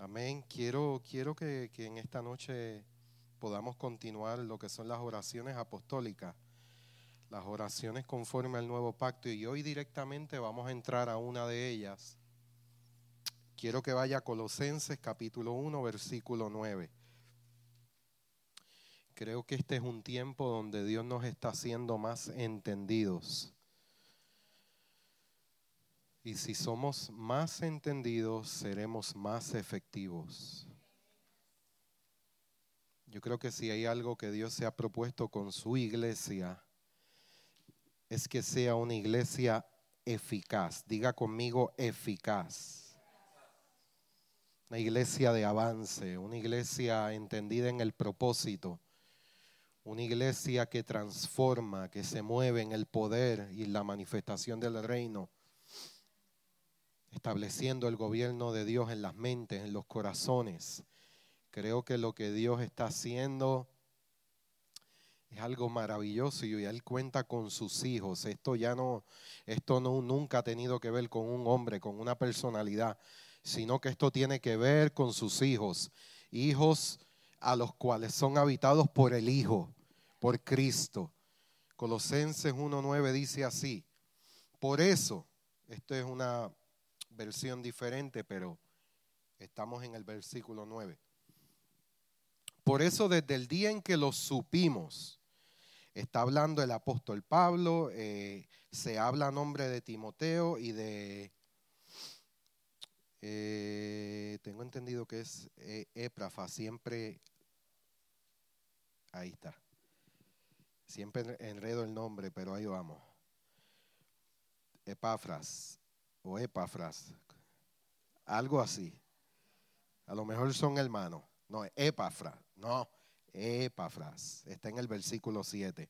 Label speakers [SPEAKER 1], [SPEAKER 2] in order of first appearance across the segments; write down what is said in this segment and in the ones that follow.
[SPEAKER 1] Amén. Quiero, quiero que, que en esta noche podamos continuar lo que son las oraciones apostólicas, las oraciones conforme al nuevo pacto. Y hoy directamente vamos a entrar a una de ellas. Quiero que vaya a Colosenses capítulo 1, versículo 9. Creo que este es un tiempo donde Dios nos está haciendo más entendidos. Y si somos más entendidos, seremos más efectivos. Yo creo que si hay algo que Dios se ha propuesto con su iglesia, es que sea una iglesia eficaz. Diga conmigo eficaz. Una iglesia de avance, una iglesia entendida en el propósito, una iglesia que transforma, que se mueve en el poder y la manifestación del reino, estableciendo el gobierno de Dios en las mentes, en los corazones. Creo que lo que Dios está haciendo es algo maravilloso y Él cuenta con sus hijos. Esto ya no, esto no, nunca ha tenido que ver con un hombre, con una personalidad, sino que esto tiene que ver con sus hijos, hijos a los cuales son habitados por el Hijo por Cristo. Colosenses 1.9 dice así, por eso, esto es una versión diferente, pero estamos en el versículo 9. Por eso desde el día en que lo supimos, está hablando el apóstol Pablo, eh, se habla a nombre de Timoteo y de, eh, tengo entendido que es eh, siempre, ahí está. Siempre enredo el nombre, pero ahí vamos. Epafras o Epafras. Algo así. A lo mejor son hermanos. No, Epafras. No, Epafras. Está en el versículo 7.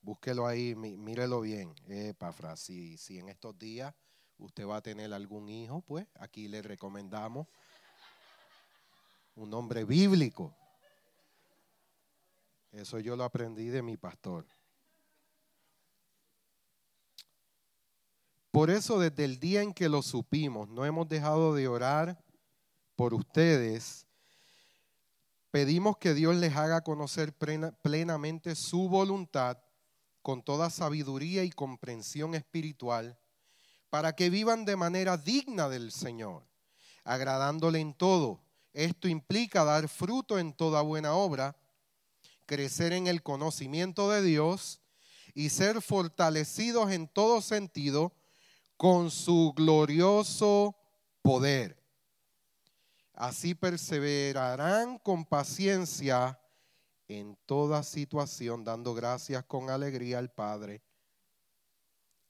[SPEAKER 1] Búsquelo ahí, mírelo bien. Epafras. Si, si en estos días usted va a tener algún hijo, pues aquí le recomendamos un nombre bíblico. Eso yo lo aprendí de mi pastor. Por eso desde el día en que lo supimos, no hemos dejado de orar por ustedes. Pedimos que Dios les haga conocer plenamente su voluntad con toda sabiduría y comprensión espiritual, para que vivan de manera digna del Señor, agradándole en todo. Esto implica dar fruto en toda buena obra crecer en el conocimiento de Dios y ser fortalecidos en todo sentido con su glorioso poder. Así perseverarán con paciencia en toda situación, dando gracias con alegría al Padre.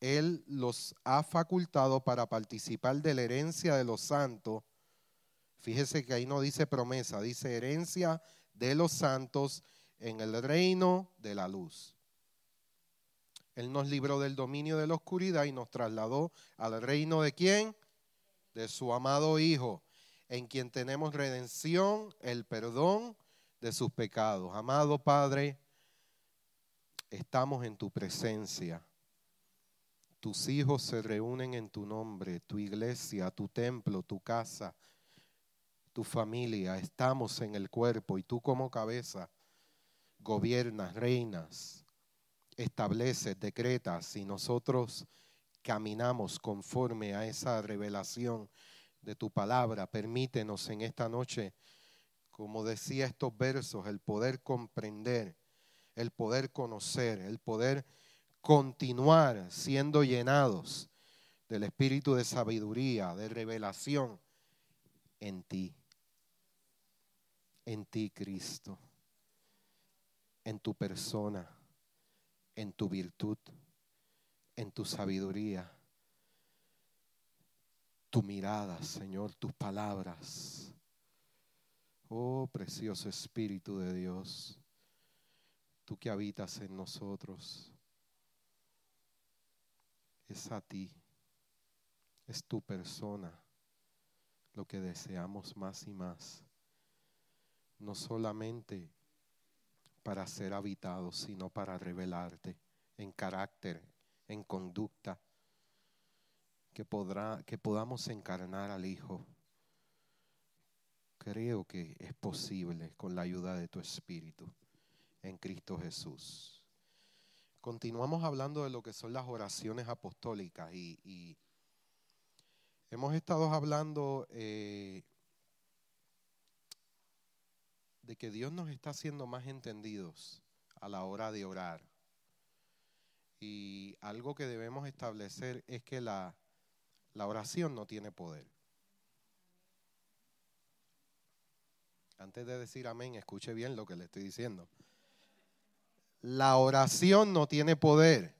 [SPEAKER 1] Él los ha facultado para participar de la herencia de los santos. Fíjese que ahí no dice promesa, dice herencia de los santos en el reino de la luz. Él nos libró del dominio de la oscuridad y nos trasladó al reino de quién? De su amado Hijo, en quien tenemos redención, el perdón de sus pecados. Amado Padre, estamos en tu presencia. Tus hijos se reúnen en tu nombre, tu iglesia, tu templo, tu casa, tu familia. Estamos en el cuerpo y tú como cabeza gobiernas, reinas, estableces, decretas y nosotros caminamos conforme a esa revelación de tu palabra. Permítenos en esta noche, como decía estos versos, el poder comprender, el poder conocer, el poder continuar siendo llenados del espíritu de sabiduría, de revelación en ti, en ti Cristo en tu persona, en tu virtud, en tu sabiduría, tu mirada, Señor, tus palabras. Oh, precioso Espíritu de Dios, tú que habitas en nosotros, es a ti, es tu persona lo que deseamos más y más. No solamente para ser habitado, sino para revelarte en carácter, en conducta, que, podrá, que podamos encarnar al Hijo, creo que es posible con la ayuda de tu Espíritu en Cristo Jesús. Continuamos hablando de lo que son las oraciones apostólicas y, hemos estado hablando eh, de que Dios nos está haciendo más entendidos a la hora de orar. Y algo que debemos establecer es que la, la oración no tiene poder. Antes de decir amén, escuche bien lo que le estoy diciendo. La oración no tiene poder.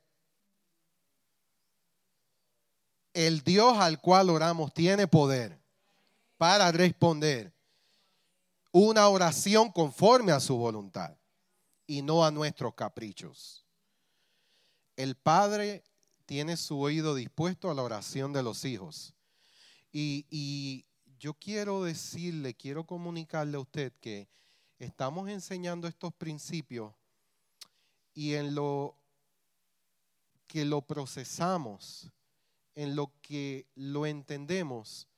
[SPEAKER 1] El Dios al cual oramos tiene poder para responder una oración conforme a su voluntad y no a nuestros caprichos. El Padre tiene su oído dispuesto a la oración de los hijos. Y, yo quiero decirle, quiero comunicarle a usted que estamos enseñando estos principios y en lo que lo procesamos, en lo que lo entendemos,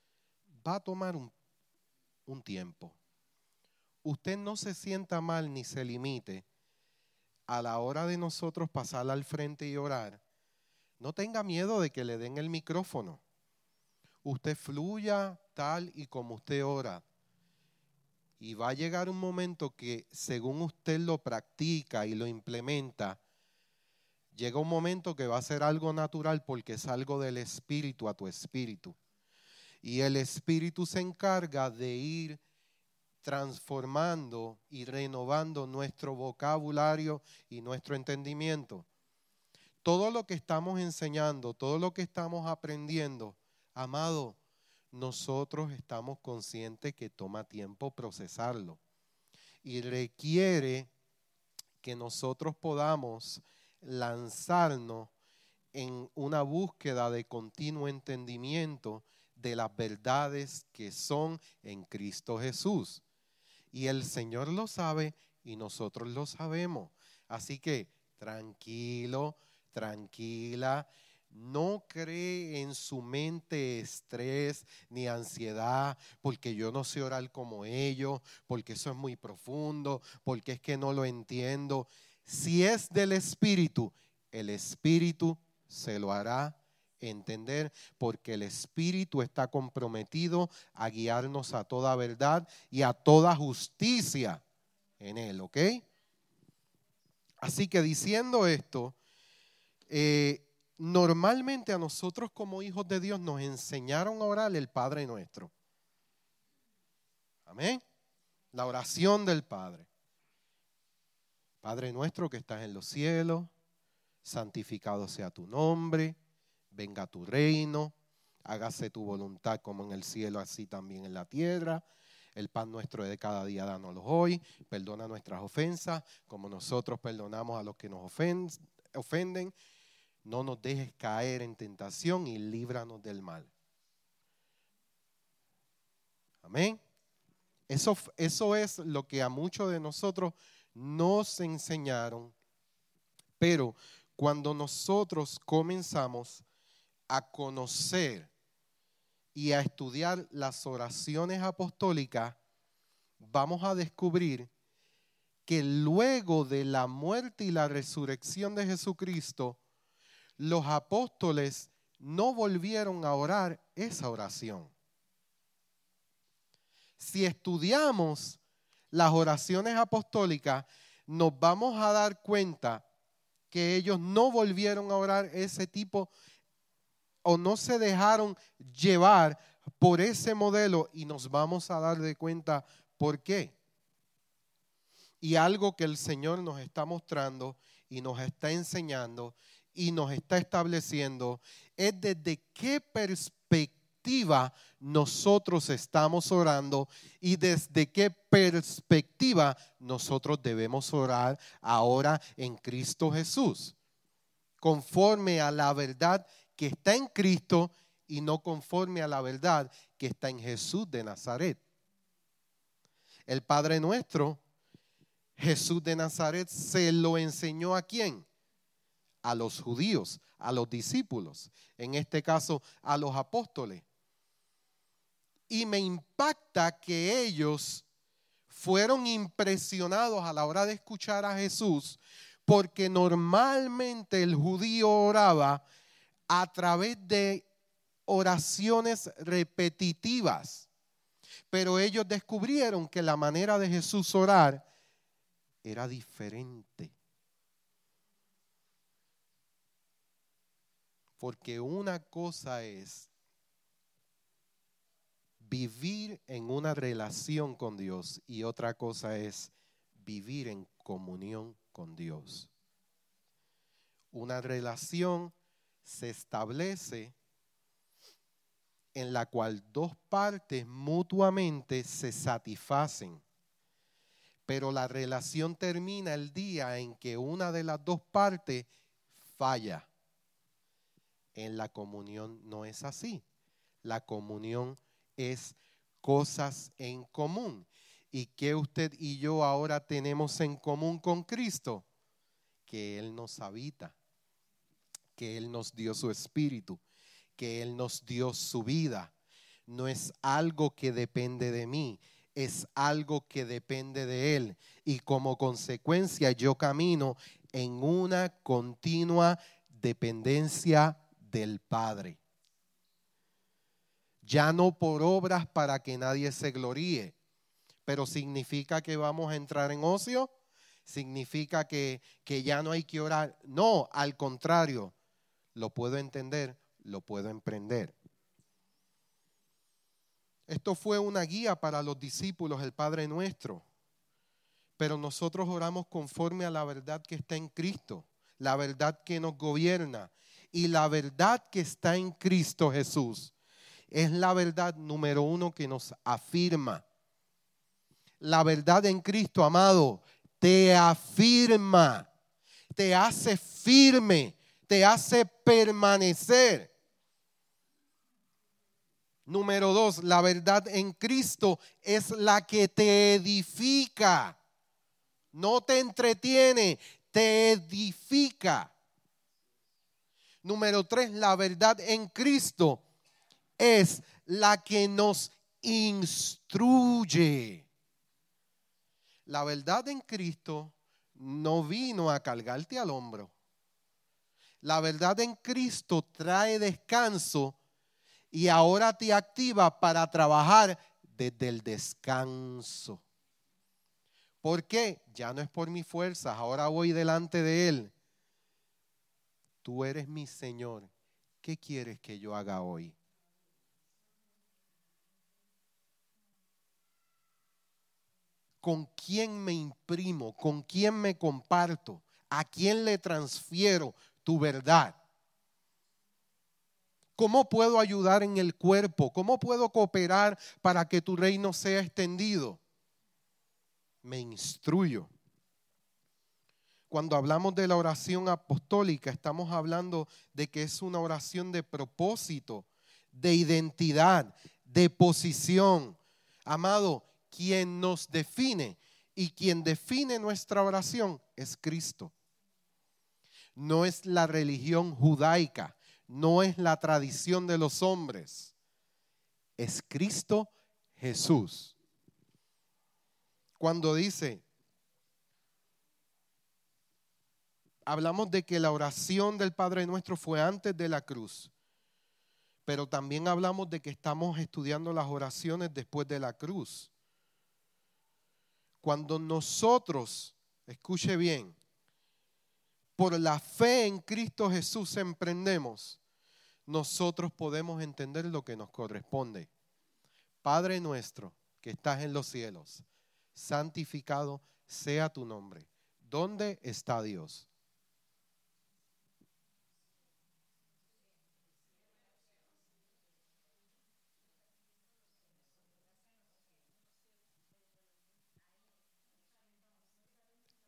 [SPEAKER 1] va a tomar un, un tiempo. Usted no se sienta mal ni se limite a la hora de nosotros pasar al frente y orar, no tenga miedo de que le den el micrófono. Usted fluya tal y como usted ora. Y va a llegar un momento que según usted lo practica y lo implementa, llega un momento que va a ser algo natural porque es algo del espíritu a tu espíritu. Y el espíritu se encarga de ir transformando y renovando nuestro vocabulario y nuestro entendimiento. Todo lo que estamos enseñando, todo lo que estamos aprendiendo, amado, nosotros estamos conscientes que toma tiempo procesarlo y requiere que nosotros podamos lanzarnos en una búsqueda de continuo entendimiento de las verdades que son en Cristo Jesús. Y el Señor lo sabe y nosotros lo sabemos. Así que tranquilo, tranquila. No cree en su mente estrés ni ansiedad, porque yo no sé orar como ellos, porque eso es muy profundo, porque es que no lo entiendo. Si es del Espíritu, el Espíritu se lo hará entender porque el Espíritu está comprometido a guiarnos a toda verdad y a toda justicia en Él, ¿ok? Así que diciendo esto, eh, normalmente a nosotros como hijos de Dios nos enseñaron a orar el Padre nuestro. Amén. La oración del Padre. Padre nuestro que estás en los cielos, santificado sea tu nombre venga tu reino, hágase tu voluntad como en el cielo, así también en la tierra. El pan nuestro de cada día, dánoslo hoy. Perdona nuestras ofensas, como nosotros perdonamos a los que nos ofenden. No nos dejes caer en tentación y líbranos del mal. Amén. Eso, eso es lo que a muchos de nosotros nos enseñaron. Pero cuando nosotros comenzamos a conocer y a estudiar las oraciones apostólicas, vamos a descubrir que luego de la muerte y la resurrección de Jesucristo, los apóstoles no volvieron a orar esa oración. Si estudiamos las oraciones apostólicas, nos vamos a dar cuenta que ellos no volvieron a orar ese tipo o no se dejaron llevar por ese modelo y nos vamos a dar de cuenta por qué. Y algo que el Señor nos está mostrando y nos está enseñando y nos está estableciendo es desde qué perspectiva nosotros estamos orando y desde qué perspectiva nosotros debemos orar ahora en Cristo Jesús, conforme a la verdad que está en Cristo y no conforme a la verdad que está en Jesús de Nazaret. El Padre nuestro, Jesús de Nazaret, se lo enseñó a quién? A los judíos, a los discípulos, en este caso a los apóstoles. Y me impacta que ellos fueron impresionados a la hora de escuchar a Jesús, porque normalmente el judío oraba a través de oraciones repetitivas. Pero ellos descubrieron que la manera de Jesús orar era diferente. Porque una cosa es vivir en una relación con Dios y otra cosa es vivir en comunión con Dios. Una relación se establece en la cual dos partes mutuamente se satisfacen. Pero la relación termina el día en que una de las dos partes falla. En la comunión no es así. La comunión es cosas en común. ¿Y qué usted y yo ahora tenemos en común con Cristo? Que Él nos habita, que Él nos dio su espíritu, que Él nos dio su vida. No es algo que depende de mí, es algo que depende de Él. Y como consecuencia yo camino en una continua dependencia del Padre ya no por obras para que nadie se gloríe, pero significa que vamos a entrar en ocio, significa que, que ya no hay que orar. No, al contrario, lo puedo entender, lo puedo emprender. Esto fue una guía para los discípulos, el Padre nuestro. Pero nosotros oramos conforme a la verdad que está en Cristo, la verdad que nos gobierna y la verdad que está en Cristo Jesús es la verdad número uno que nos afirma. La verdad en Cristo, amado, te afirma, te hace firme, te hace permanecer. Número dos, la verdad en Cristo es la que te edifica. No te entretiene, te edifica. Número tres, la verdad en Cristo es la que nos instruye. La verdad en Cristo no vino a cargarte al hombro. La verdad en Cristo trae descanso y ahora te activa para trabajar desde el descanso. ¿Por qué? Ya no es por mis fuerzas, ahora voy delante de Él. Tú eres mi Señor. ¿Qué quieres que yo haga hoy? con quién me imprimo, con quién me comparto, a quién le transfiero tu verdad. ¿Cómo puedo ayudar en el cuerpo? ¿Cómo puedo cooperar para que tu reino sea extendido? Me instruyo. Cuando hablamos de la oración apostólica, estamos hablando de que es una oración de propósito, de identidad, de posición. Amado, quien nos define y quien define nuestra oración es Cristo. No es la religión judaica, no es la tradición de los hombres, es Cristo Jesús. Cuando dice, hablamos de que la oración del Padre nuestro fue antes de la cruz, pero también hablamos de que estamos estudiando las oraciones después de la cruz. Cuando nosotros, escuche bien, por la fe en Cristo Jesús emprendemos, nosotros podemos entender lo que nos corresponde. Padre nuestro que estás en los cielos, santificado sea tu nombre. ¿Dónde está Dios?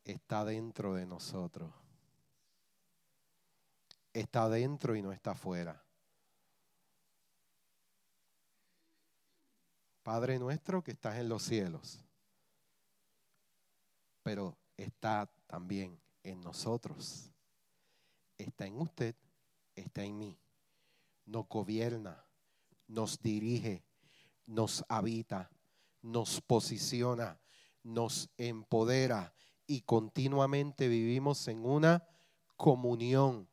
[SPEAKER 1] está dentro de nosotros. Está dentro y no está fuera. Padre nuestro que estás en los cielos, pero está también en nosotros. Está en usted, está en mí. Nos gobierna, nos dirige, nos habita, nos posiciona, nos empodera y continuamente vivimos en una comunión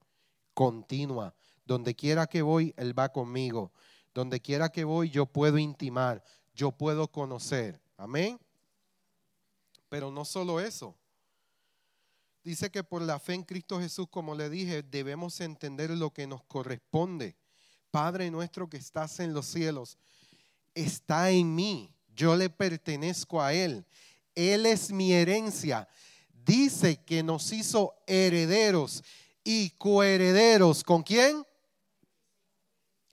[SPEAKER 1] continua. Donde quiera que voy, Él va conmigo. Donde quiera que voy, yo puedo intimar, yo puedo conocer. Amén. Pero no solo eso. Dice que por la fe en Cristo Jesús, como le dije, debemos entender lo que nos corresponde. Padre nuestro que estás en los cielos, está en mí. Yo le pertenezco a Él. Él es mi herencia. Dice que nos hizo herederos y coherederos. ¿Con quién?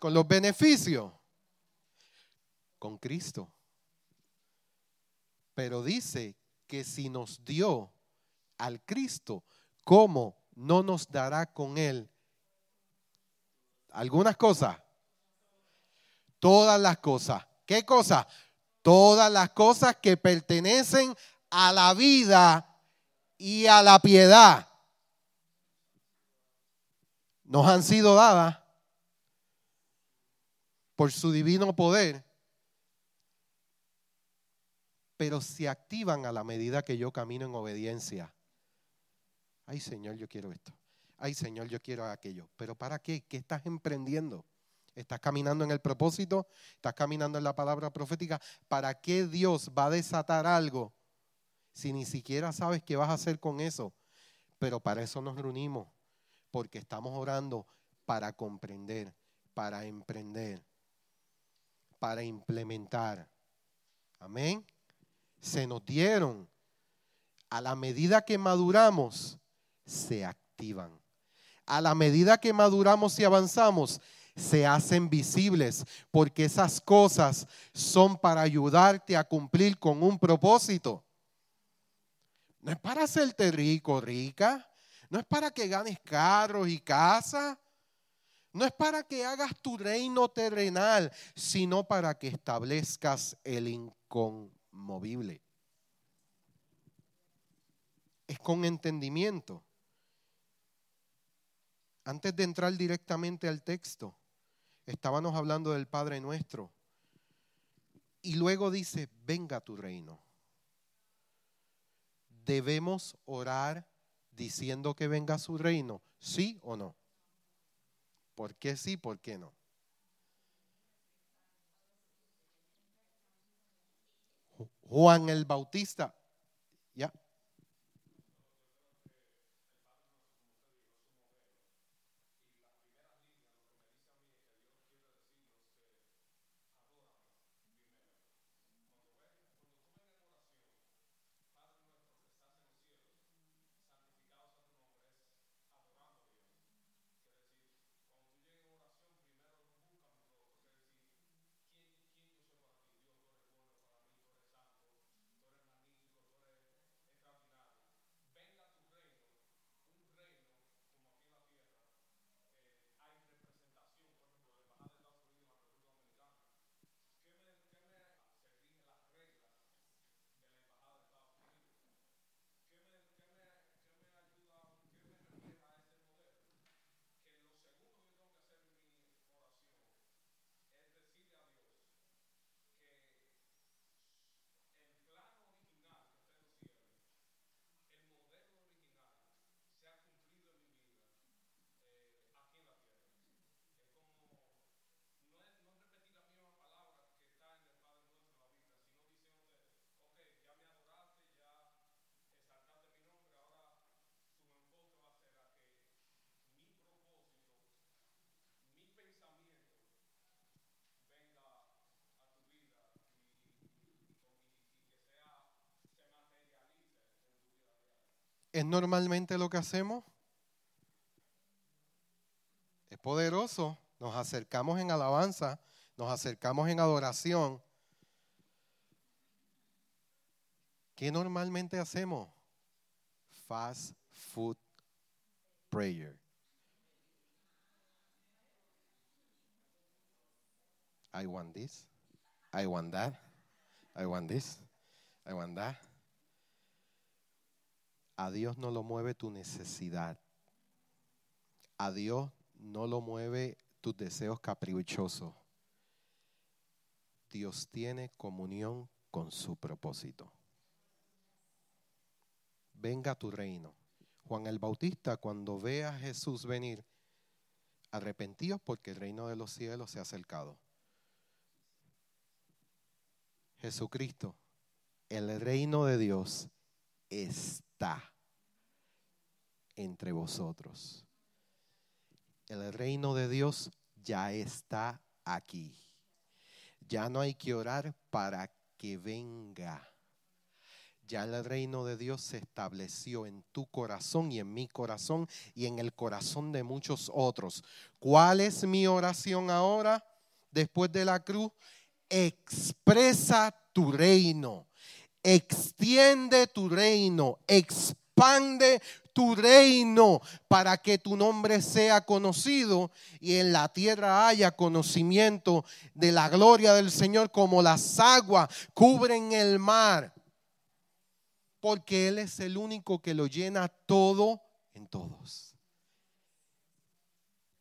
[SPEAKER 1] Con los beneficios. Con Cristo. Pero dice que si nos dio al Cristo, ¿cómo no nos dará con Él algunas cosas? Todas las cosas. ¿Qué cosas? Todas las cosas que pertenecen a la vida y a la piedad nos han sido dadas por su divino poder, pero se activan a la medida que yo camino en obediencia. Ay Señor, yo quiero esto. Ay Señor, yo quiero aquello. Pero ¿para qué? ¿Qué estás emprendiendo? ¿Estás caminando en el propósito? ¿Estás caminando en la palabra profética? ¿Para qué Dios va a desatar algo si ni siquiera sabes qué vas a hacer con eso? Pero para eso nos reunimos, porque estamos orando para comprender, para emprender para implementar. Amén. Se nos dieron. A la medida que maduramos, se activan. A la medida que maduramos y avanzamos, se hacen visibles, porque esas cosas son para ayudarte a cumplir con un propósito. No es para hacerte rico, rica. No es para que ganes carros y casas. No es para que hagas tu reino terrenal, sino para que establezcas el inconmovible. Es con entendimiento. Antes de entrar directamente al texto, estábamos hablando del Padre nuestro. Y luego dice, venga tu reino. ¿Debemos orar diciendo que venga su reino? ¿Sí o no? ¿Por qué sí? ¿Por qué no? Juan el Bautista, ya. ¿Es normalmente lo que hacemos? Es poderoso. Nos acercamos en alabanza, nos acercamos en adoración. ¿Qué normalmente hacemos? Fast food prayer. I want this. I want that. I want this. I want that. A Dios no lo mueve tu necesidad. A Dios no lo mueve tus deseos caprichosos. Dios tiene comunión con su propósito. Venga tu reino. Juan el Bautista, cuando ve a Jesús venir, arrepentidos porque el reino de los cielos se ha acercado. Jesucristo, el reino de Dios está entre vosotros. El reino de Dios ya está aquí. Ya no hay que orar para que venga. Ya el reino de Dios se estableció en tu corazón y en mi corazón y en el corazón de muchos otros. ¿Cuál es mi oración ahora después de la cruz? Expresa tu reino, extiende tu reino, expande tu reino para que tu nombre sea conocido y en la tierra haya conocimiento de la gloria del Señor como las aguas cubren el mar porque Él es el único que lo llena todo en todos.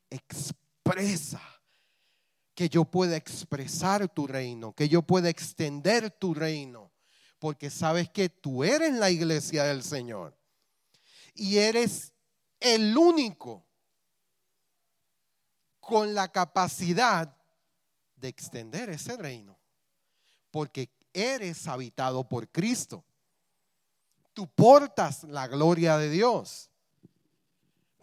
[SPEAKER 1] Expresa que yo pueda expresar tu reino, que yo pueda extender tu reino, porque sabes que tú eres la iglesia del Señor y eres el único con la capacidad de extender ese reino, porque eres habitado por Cristo tú portas la gloria de Dios.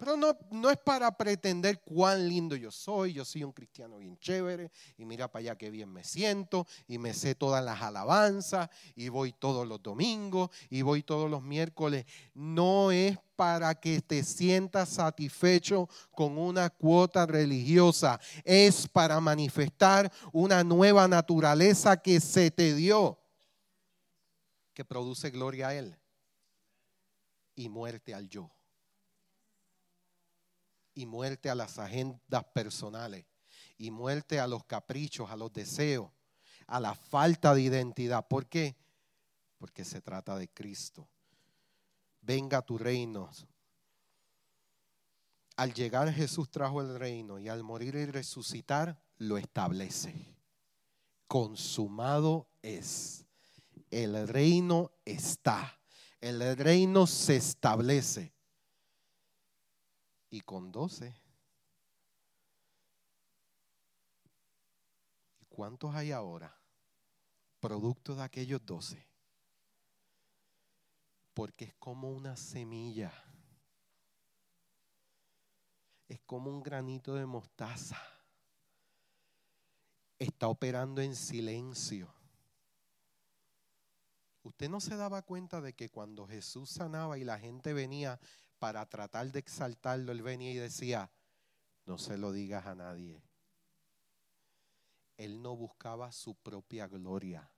[SPEAKER 1] Pero no, no es para pretender cuán lindo yo soy, yo soy un cristiano bien chévere y mira para allá qué bien me siento y me sé todas las alabanzas y voy todos los domingos y voy todos los miércoles. No es para que te sientas satisfecho con una cuota religiosa, es para manifestar una nueva naturaleza que se te dio, que produce gloria a Él y muerte al yo. Y muerte a las agendas personales. Y muerte a los caprichos, a los deseos, a la falta de identidad. ¿Por qué? Porque se trata de Cristo. Venga tu reino. Al llegar Jesús trajo el reino y al morir y resucitar lo establece. Consumado es. El reino está el reino se establece. Y con doce. ¿Y cuántos hay ahora? Producto de aquellos doce. Porque es como una semilla. Es como un granito de mostaza. Está operando en silencio Usted no se daba cuenta de que cuando Jesús sanaba y la gente venía para tratar de exaltarlo, él venía y decía, no se lo digas a nadie. Él no buscaba su propia gloria.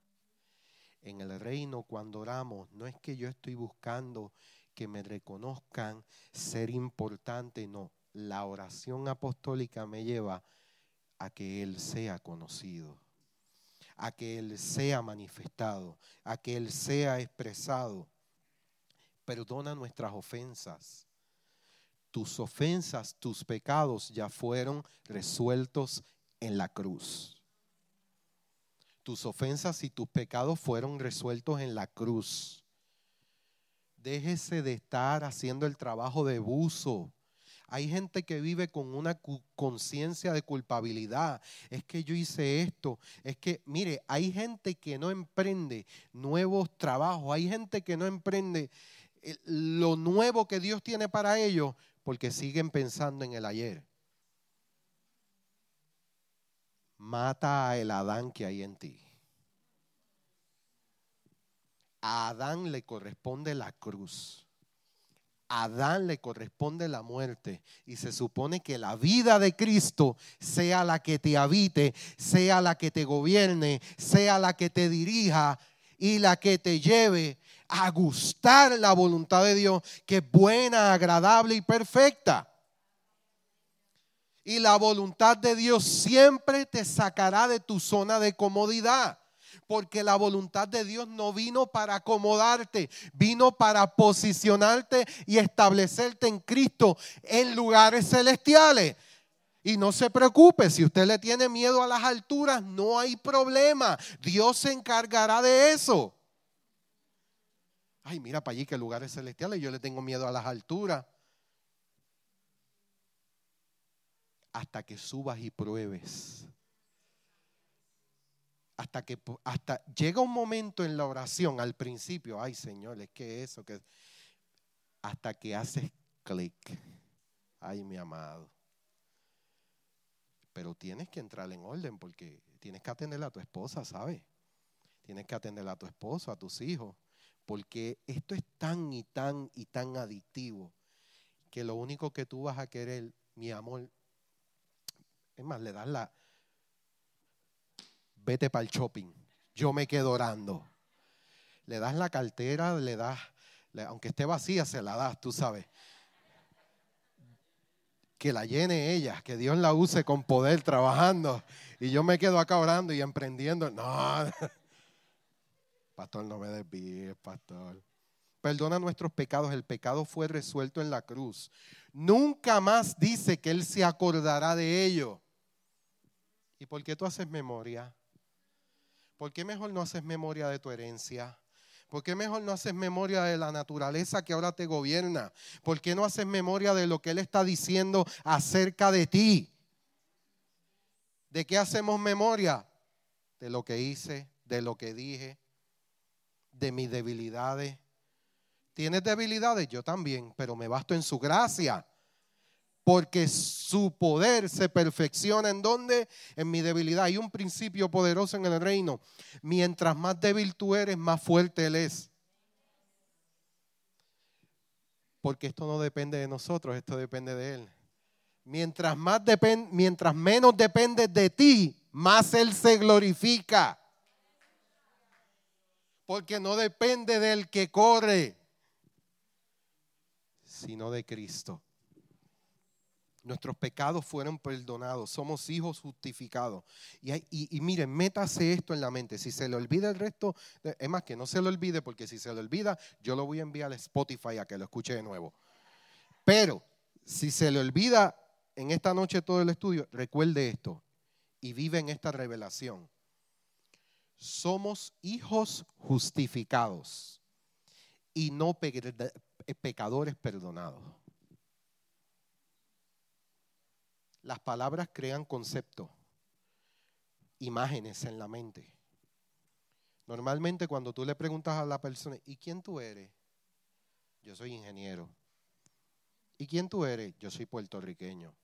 [SPEAKER 1] En el reino cuando oramos, no es que yo estoy buscando que me reconozcan ser importante, no. La oración apostólica me lleva a que Él sea conocido a que Él sea manifestado, a que Él sea expresado. Perdona nuestras ofensas. Tus ofensas, tus pecados ya fueron resueltos en la cruz. Tus ofensas y tus pecados fueron resueltos en la cruz. Déjese de estar haciendo el trabajo de buzo hay gente que vive con una conciencia de culpabilidad. Es que yo hice esto. Es que, mire, hay gente que no emprende nuevos trabajos. Hay gente que no emprende lo nuevo que Dios tiene para ellos porque siguen pensando en el ayer. Mata a el Adán que hay en ti. A Adán le corresponde la cruz. Adán le corresponde la muerte y se supone que la vida de Cristo sea la que te habite, sea la que te gobierne, sea la que te dirija y la que te lleve a gustar la voluntad de Dios, que es buena, agradable y perfecta. Y la voluntad de Dios siempre te sacará de tu zona de comodidad porque la voluntad de Dios no vino para acomodarte, vino para posicionarte y establecerte en Cristo en lugares celestiales. Y no se preocupe, si usted le tiene miedo a las alturas, no hay problema. Dios se encargará de eso. Ay, mira para allí que lugares celestiales, yo le tengo miedo a las alturas. Hasta que subas y pruebes. Hasta que hasta llega un momento en la oración al principio, ay Señor, es que eso que hasta que haces clic. Ay, mi amado. Pero tienes que entrar en orden porque tienes que atender a tu esposa, ¿sabes? Tienes que atender a tu esposo, a tus hijos, porque esto es tan y tan y tan adictivo que lo único que tú vas a querer, mi amor, es más, le das la, vete para el shopping, yo me quedo orando. Le das la cartera, le das, aunque esté vacía, se la das, tú sabes que la llene ella, que Dios la use con poder trabajando. Y yo me quedo acá orando y emprendiendo. No, pastor, no me desvíes, pastor. Perdona nuestros pecados, el pecado fue resuelto en la cruz. Nunca más dice que Él se acordará de ello. ¿Y por qué tú haces memoria? ¿Por qué mejor no haces memoria de tu herencia? ¿Por qué mejor no haces memoria de la naturaleza que ahora te gobierna? ¿Por qué no haces memoria de lo que Él está diciendo acerca de ti? ¿De qué hacemos memoria? De lo que hice, de lo que dije, de mis debilidades. ¿Tienes debilidades? Yo también, pero me basto en su gracia porque su poder se perfecciona en donde? En mi debilidad. Hay un principio poderoso en el reino. Mientras más débil tú eres, más fuerte Él es. Porque esto no depende de nosotros, esto depende de Él. Mientras, más mientras menos depende de ti, más Él se glorifica. Porque no depende del que corre, sino de Cristo. Nuestros pecados fueron perdonados. Somos hijos justificados. Y, miren, métase esto en la mente. Si se le olvida el resto, es más que no se lo olvide, porque si se le olvida, yo lo voy a enviar a Spotify a que lo escuche de nuevo. Pero si se le olvida en esta noche todo el estudio, recuerde esto y vive en esta revelación. Somos hijos justificados y no pecadores perdonados. Las palabras crean conceptos, imágenes en la mente. Normalmente cuando tú le preguntas a la persona, ¿y quién tú eres? Yo soy ingeniero. ¿Y quién tú eres? Yo soy puertorriqueño.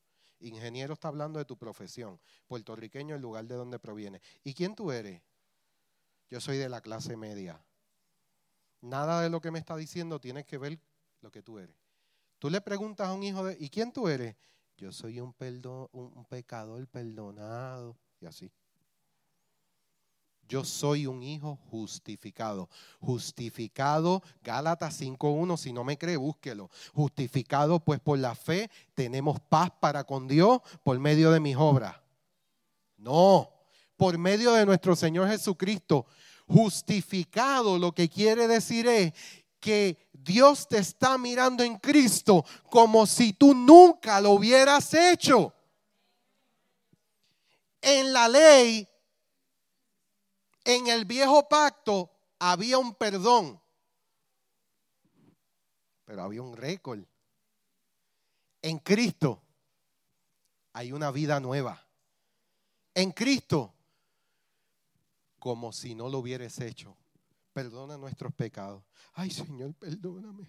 [SPEAKER 1] Ingeniero está hablando de tu profesión. Puertorriqueño el lugar de donde proviene. ¿Y quién tú eres? Yo soy de la clase media. Nada de lo que me está diciendo tiene que ver lo que tú eres. Tú le preguntas a un hijo de, ¿y quién tú eres? Yo soy un, un pecador perdonado y así. Yo soy un hijo justificado. Justificado, Gálatas 5.1, si no me cree, búsquelo. Justificado, pues por la fe tenemos paz para con Dios por medio de mis obras. No, por medio de nuestro Señor Jesucristo. Justificado lo que quiere decir es que Dios te está mirando en Cristo como si tú nunca lo hubieras hecho. En la ley, en el viejo pacto, había un perdón, pero había un récord. En Cristo hay una vida nueva. En Cristo, como si no lo hubieras hecho perdona nuestros pecados. Ay, Señor, perdóname.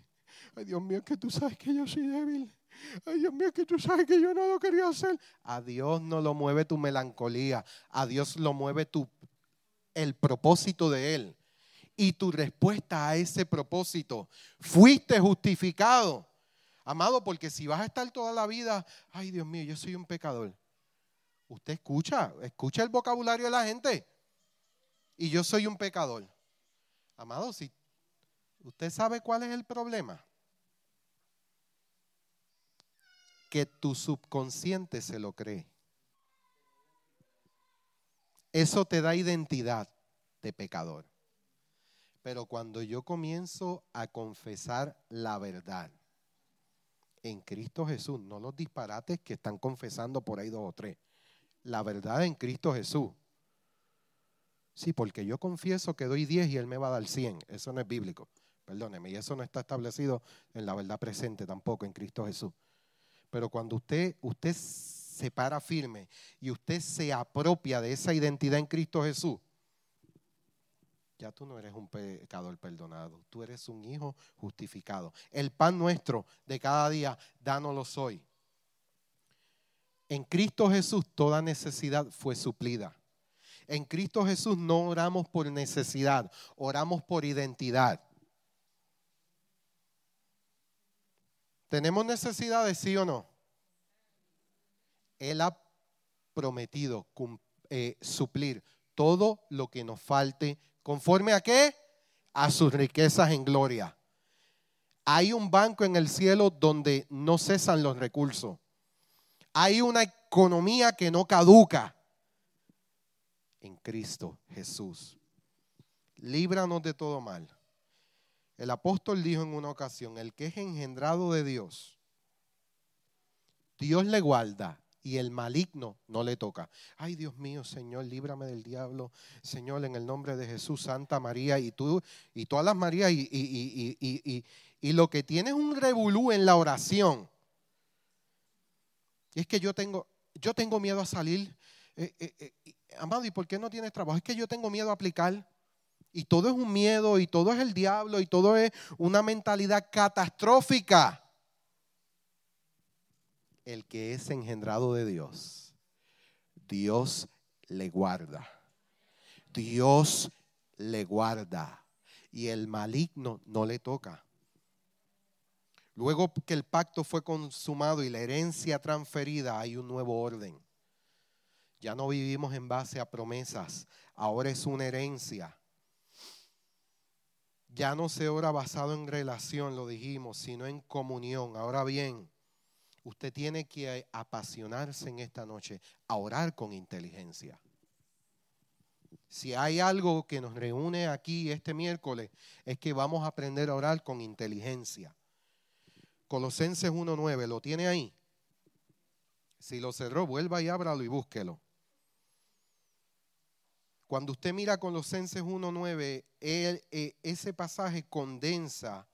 [SPEAKER 1] Ay, Dios mío, que tú sabes que yo soy débil. Ay, Dios mío, que tú sabes que yo no lo quería hacer. A Dios no lo mueve tu melancolía. A Dios lo mueve tu, el propósito de Él. Y tu respuesta a ese propósito. Fuiste justificado. Amado, porque si vas a estar toda la vida, ay Dios mío, yo soy un pecador. Usted escucha, escucha el vocabulario de la gente. Y yo soy un pecador. Amado, si usted sabe cuál es el problema, que tu subconsciente se lo cree. Eso te da identidad de pecador. Pero cuando yo comienzo a confesar la verdad, en Cristo Jesús, no los disparates que están confesando por ahí dos o tres. La verdad en Cristo Jesús. Sí, porque yo confieso que doy 10 y Él me va a dar 100. Eso no es bíblico. Perdóneme, y eso no está establecido en la verdad presente tampoco en Cristo Jesús. Pero cuando usted, usted se para firme y usted se apropia de esa identidad en Cristo Jesús, ya tú no eres un pecador perdonado, tú eres un hijo justificado. El pan nuestro de cada día, dánoslo hoy. En Cristo Jesús toda necesidad fue suplida. En Cristo Jesús no oramos por necesidad, oramos por identidad. ¿Tenemos necesidades, sí o no? Él ha prometido eh, suplir todo lo que nos falte. ¿Conforme a qué? A sus riquezas en gloria. Hay un banco en el cielo donde no cesan los recursos. Hay una economía que no caduca en Cristo Jesús. Líbranos de todo mal. El apóstol dijo en una ocasión, el que es engendrado de Dios, Dios le guarda y el maligno no le toca. Ay, Dios mío, Señor, líbrame del diablo. Señor, en el nombre de Jesús, Santa María, y tú, y todas las Marías, y, y, y lo que tienes un revolú en la oración. es que yo tengo, yo tengo miedo a salir. Eh, eh, eh, amado, ¿y por qué no tienes trabajo? Es que yo tengo miedo a aplicar. Y todo es un miedo, y todo es el diablo, y todo es una mentalidad catastrófica. El que es engendrado de Dios, Dios le guarda. Dios le guarda. Y el maligno no le toca. Luego que el pacto fue consumado y la herencia transferida, hay un nuevo orden. Ya no vivimos en base a promesas, ahora es una herencia. Ya no se ora basado en relación, lo dijimos, sino en comunión. Ahora bien, usted tiene que apasionarse en esta noche a orar con inteligencia. Si hay algo que nos reúne aquí este miércoles, es que vamos a aprender a orar con inteligencia. Colosenses 1.9, ¿lo tiene ahí? Si lo cerró, vuelva y ábralo y búsquelo. Cuando usted mira Colosenses 1.9, eh, ese pasaje condensa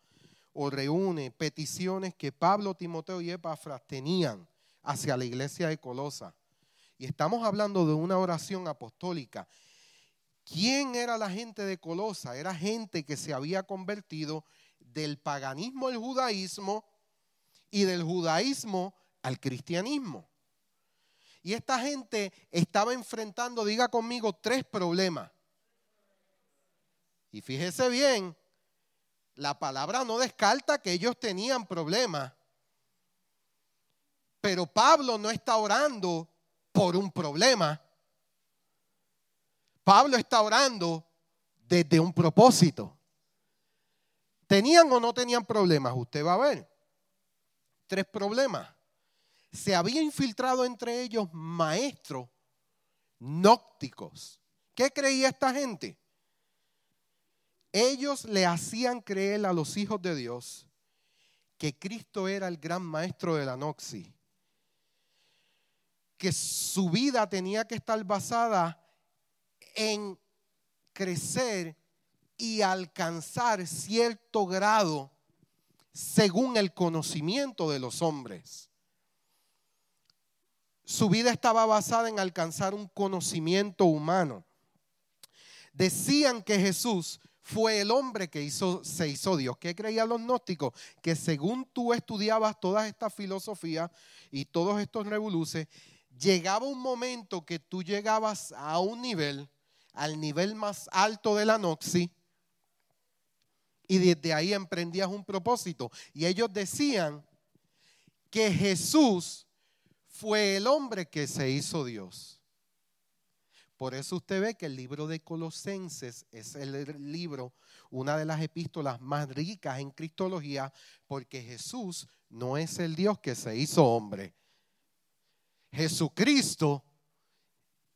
[SPEAKER 1] o reúne peticiones que Pablo, Timoteo y Epafras tenían hacia la iglesia de Colosa. Y estamos hablando de una oración apostólica. ¿Quién era la gente de Colosa? Era gente que se había convertido del paganismo al judaísmo y del judaísmo al cristianismo. Y esta gente estaba enfrentando, diga conmigo, tres problemas. Y fíjese bien, la palabra no descarta que ellos tenían problemas. Pero Pablo no está orando por un problema. Pablo está orando desde un propósito. ¿Tenían o no tenían problemas? Usted va a ver. Tres problemas se había infiltrado entre ellos maestros nócticos. ¿Qué creía esta gente? Ellos le hacían creer a los hijos de Dios que Cristo era el gran maestro de la noxi, que su vida tenía que estar basada en crecer y alcanzar cierto grado según el conocimiento de los hombres. Su vida estaba basada en alcanzar un conocimiento humano. Decían que Jesús fue el hombre que hizo, se hizo Dios. ¿Qué creían los gnósticos? Que según tú estudiabas todas estas filosofías y todos estos revoluces, llegaba un momento que tú llegabas a un nivel, al nivel más alto de la noxi, y desde ahí emprendías un propósito. Y ellos decían que Jesús fue el hombre que se hizo Dios. Por eso usted ve que el libro de Colosenses es el libro, una de las epístolas más ricas en cristología, porque Jesús no es el Dios que se hizo hombre. Jesucristo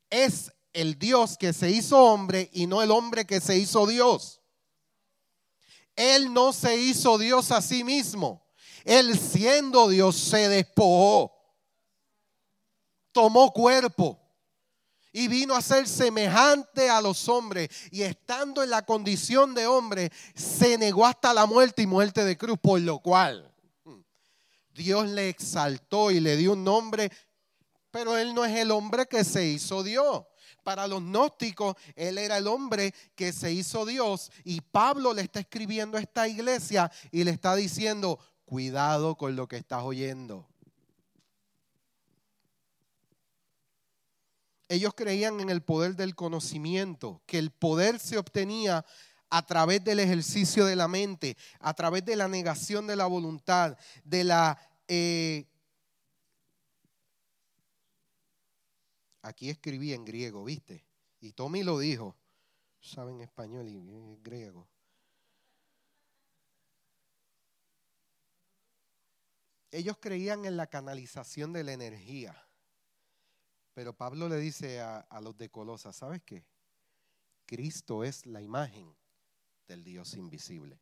[SPEAKER 1] es el Dios que se hizo hombre y no el hombre que se hizo Dios. Él no se hizo Dios a sí mismo. Él siendo Dios se despojó, tomó cuerpo y vino a ser semejante a los hombres y estando en la condición de hombre se negó hasta la muerte y muerte de cruz, por lo cual Dios le exaltó y le dio un nombre, pero él no es el hombre que se hizo Dios. Para los gnósticos, él era el hombre que se hizo Dios y Pablo le está escribiendo a esta iglesia y le está diciendo, cuidado con lo que estás oyendo. Ellos creían en el poder del conocimiento, que el poder se obtenía a través del ejercicio de la mente, a través de la negación de la voluntad, de la... Eh, aquí escribí en griego, ¿viste? Y Tommy lo dijo. Saben español y griego. Ellos creían en la canalización de la energía. Pero Pablo le dice a, los de Colosa, ¿sabes qué? Cristo es la imagen del Dios invisible,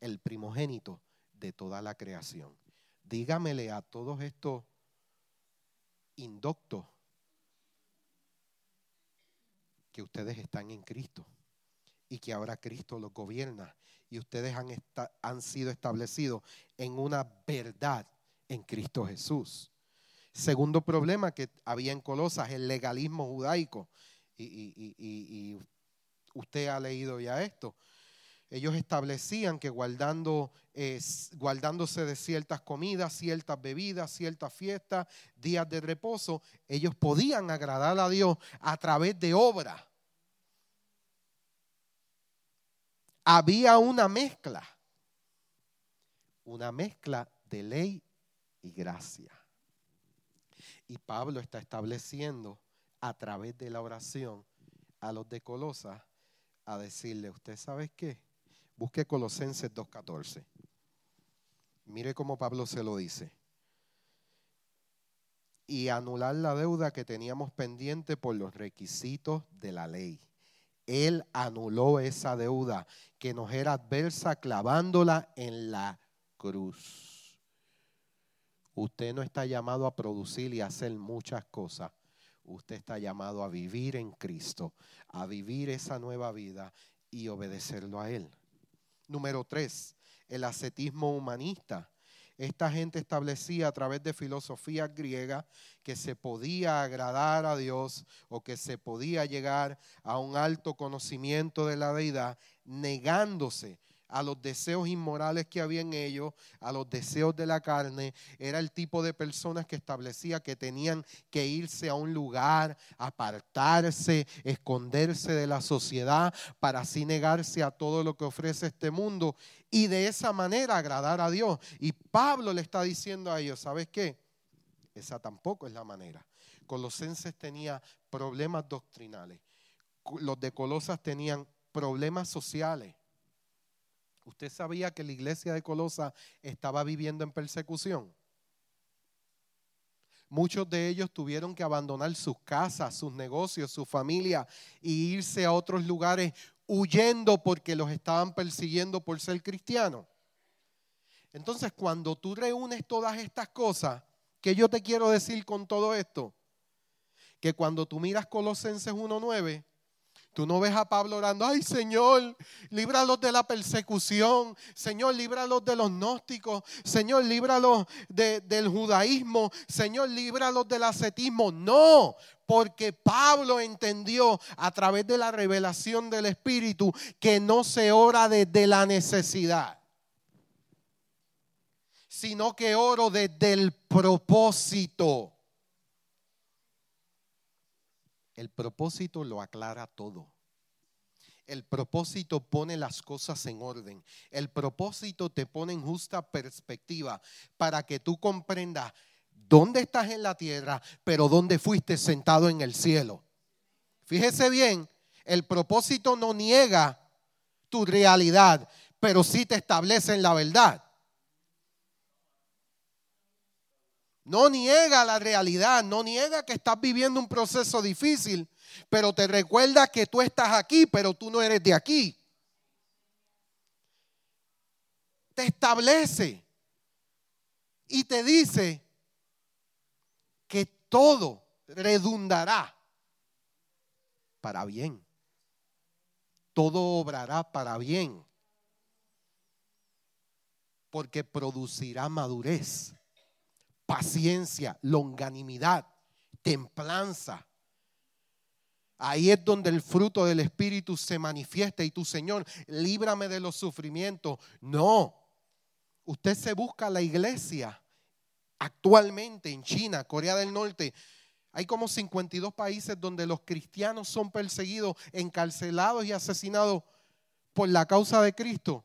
[SPEAKER 1] el primogénito de toda la creación. Dígamele a todos estos indoctos que ustedes están en Cristo y que ahora Cristo los gobierna y ustedes han, han sido establecidos en una verdad en Cristo Jesús. Segundo problema que había en Colosas, el legalismo judaico. Y, y usted ha leído ya esto ellos establecían que guardando, guardándose de ciertas comidas, ciertas bebidas, ciertas fiestas, días de reposo, ellos podían agradar a Dios a través de obra. Había una mezcla, una mezcla de ley y gracia. Y Pablo está estableciendo a través de la oración a los de Colosa a decirle, ¿usted sabe qué? Busque Colosenses 2.14. Mire cómo Pablo se lo dice. Y anular la deuda que teníamos pendiente por los requisitos de la ley. Él anuló esa deuda que nos era adversa clavándola en la cruz. Usted no está llamado a producir y hacer muchas cosas. Usted está llamado a vivir en Cristo, a vivir esa nueva vida y obedecerlo a Él. Número tres, el ascetismo humanista. Esta gente establecía a través de filosofía griega que se podía agradar a Dios o que se podía llegar a un alto conocimiento de la deidad negándose a los deseos inmorales que había en ellos, a los deseos de la carne. Era el tipo de personas que establecía que tenían que irse a un lugar, apartarse, esconderse de la sociedad para así negarse a todo lo que ofrece este mundo y de esa manera agradar a Dios. Y Pablo le está diciendo a ellos, ¿sabes qué? Esa tampoco es la manera. Colosenses tenía problemas doctrinales. Los de Colosas tenían problemas sociales ¿Usted sabía que la iglesia de Colosa estaba viviendo en persecución? Muchos de ellos tuvieron que abandonar sus casas, sus negocios, su familia e irse a otros lugares huyendo porque los estaban persiguiendo por ser cristianos. Entonces, cuando tú reúnes todas estas cosas, ¿qué yo te quiero decir con todo esto? Que cuando tú miras Colosenses 1.9, Tú no ves a Pablo orando, ay Señor, líbralos de la persecución, Señor, líbralos de los gnósticos, Señor, líbralos del judaísmo, Señor, líbralos del ascetismo. No, porque Pablo entendió a través de la revelación del Espíritu que no se ora desde la necesidad, sino que oro desde el propósito. El propósito lo aclara todo. El propósito pone las cosas en orden. El propósito te pone en justa perspectiva para que tú comprendas dónde estás en la tierra, pero dónde fuiste sentado en el cielo. Fíjese bien, el propósito no niega tu realidad, pero sí te establece en la verdad. No niega la realidad, no niega que estás viviendo un proceso difícil, pero te recuerda que tú estás aquí, pero tú no eres de aquí. Te establece. Y te dice que todo redundará para bien. Todo obrará para bien. Porque producirá madurez, paciencia, longanimidad, templanza. Ahí es donde el fruto del Espíritu se manifiesta y tu Señor, líbrame de los sufrimientos. No, usted se busca la iglesia actualmente en China, Corea del Norte. Hay como 52 países donde los cristianos son perseguidos, encarcelados y asesinados por la causa de Cristo.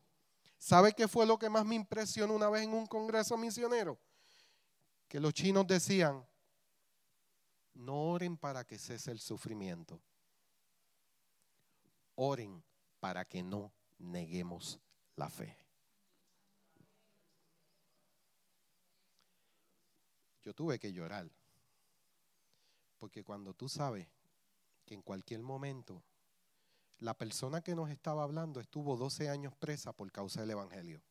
[SPEAKER 1] ¿Sabe qué fue lo que más me impresionó una vez en un congreso misionero? Que los chinos decían, no oren para que cese el sufrimiento. Oren para que no neguemos la fe. Yo tuve que llorar. Porque cuando tú sabes que en cualquier momento la persona que nos estaba hablando estuvo 12 años presa por causa del Evangelio.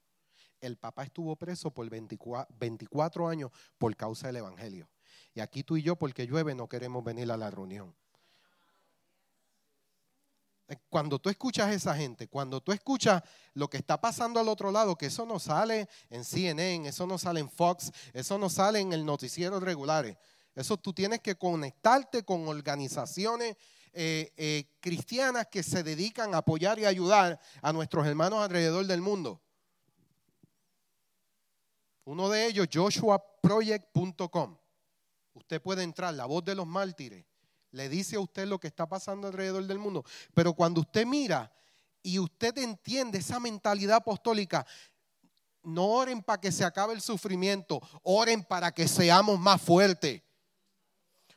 [SPEAKER 1] El papá estuvo preso por 24, años por causa del Evangelio. Y aquí tú y yo, porque llueve, no queremos venir a la reunión. Eh, cuando tú escuchas a esa gente, cuando tú escuchas lo que está pasando al otro lado, que eso no sale en CNN, eso no sale en Fox, eso no sale en el noticiero regulares. Eso tú tienes que conectarte con organizaciones eh, eh, cristianas que se dedican a apoyar y ayudar a nuestros hermanos alrededor del mundo. Uno de ellos, joshuaproject.com. Usted puede entrar, la voz de los mártires le dice a usted lo que está pasando alrededor del mundo. Pero cuando usted mira y usted entiende esa mentalidad apostólica, no oren para que se acabe el sufrimiento, oren para que seamos más fuertes.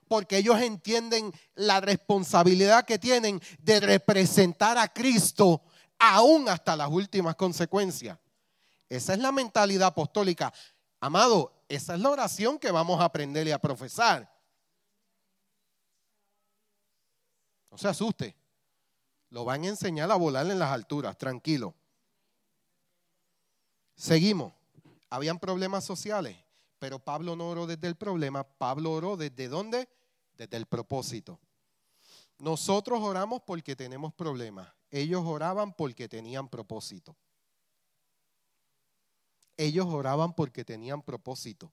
[SPEAKER 1] Porque ellos entienden la responsabilidad que tienen de representar a Cristo aún hasta las últimas consecuencias. Esa es la mentalidad apostólica. Amado, esa es la oración que vamos a aprender y a profesar. No se asuste. Lo van a enseñar a volar en las alturas, tranquilo. Seguimos. Habían problemas sociales, pero Pablo no oró desde el problema, Pablo oró desde dónde? Desde el propósito. Nosotros oramos porque tenemos problemas. Ellos oraban porque tenían propósito. Ellos oraban porque tenían propósito.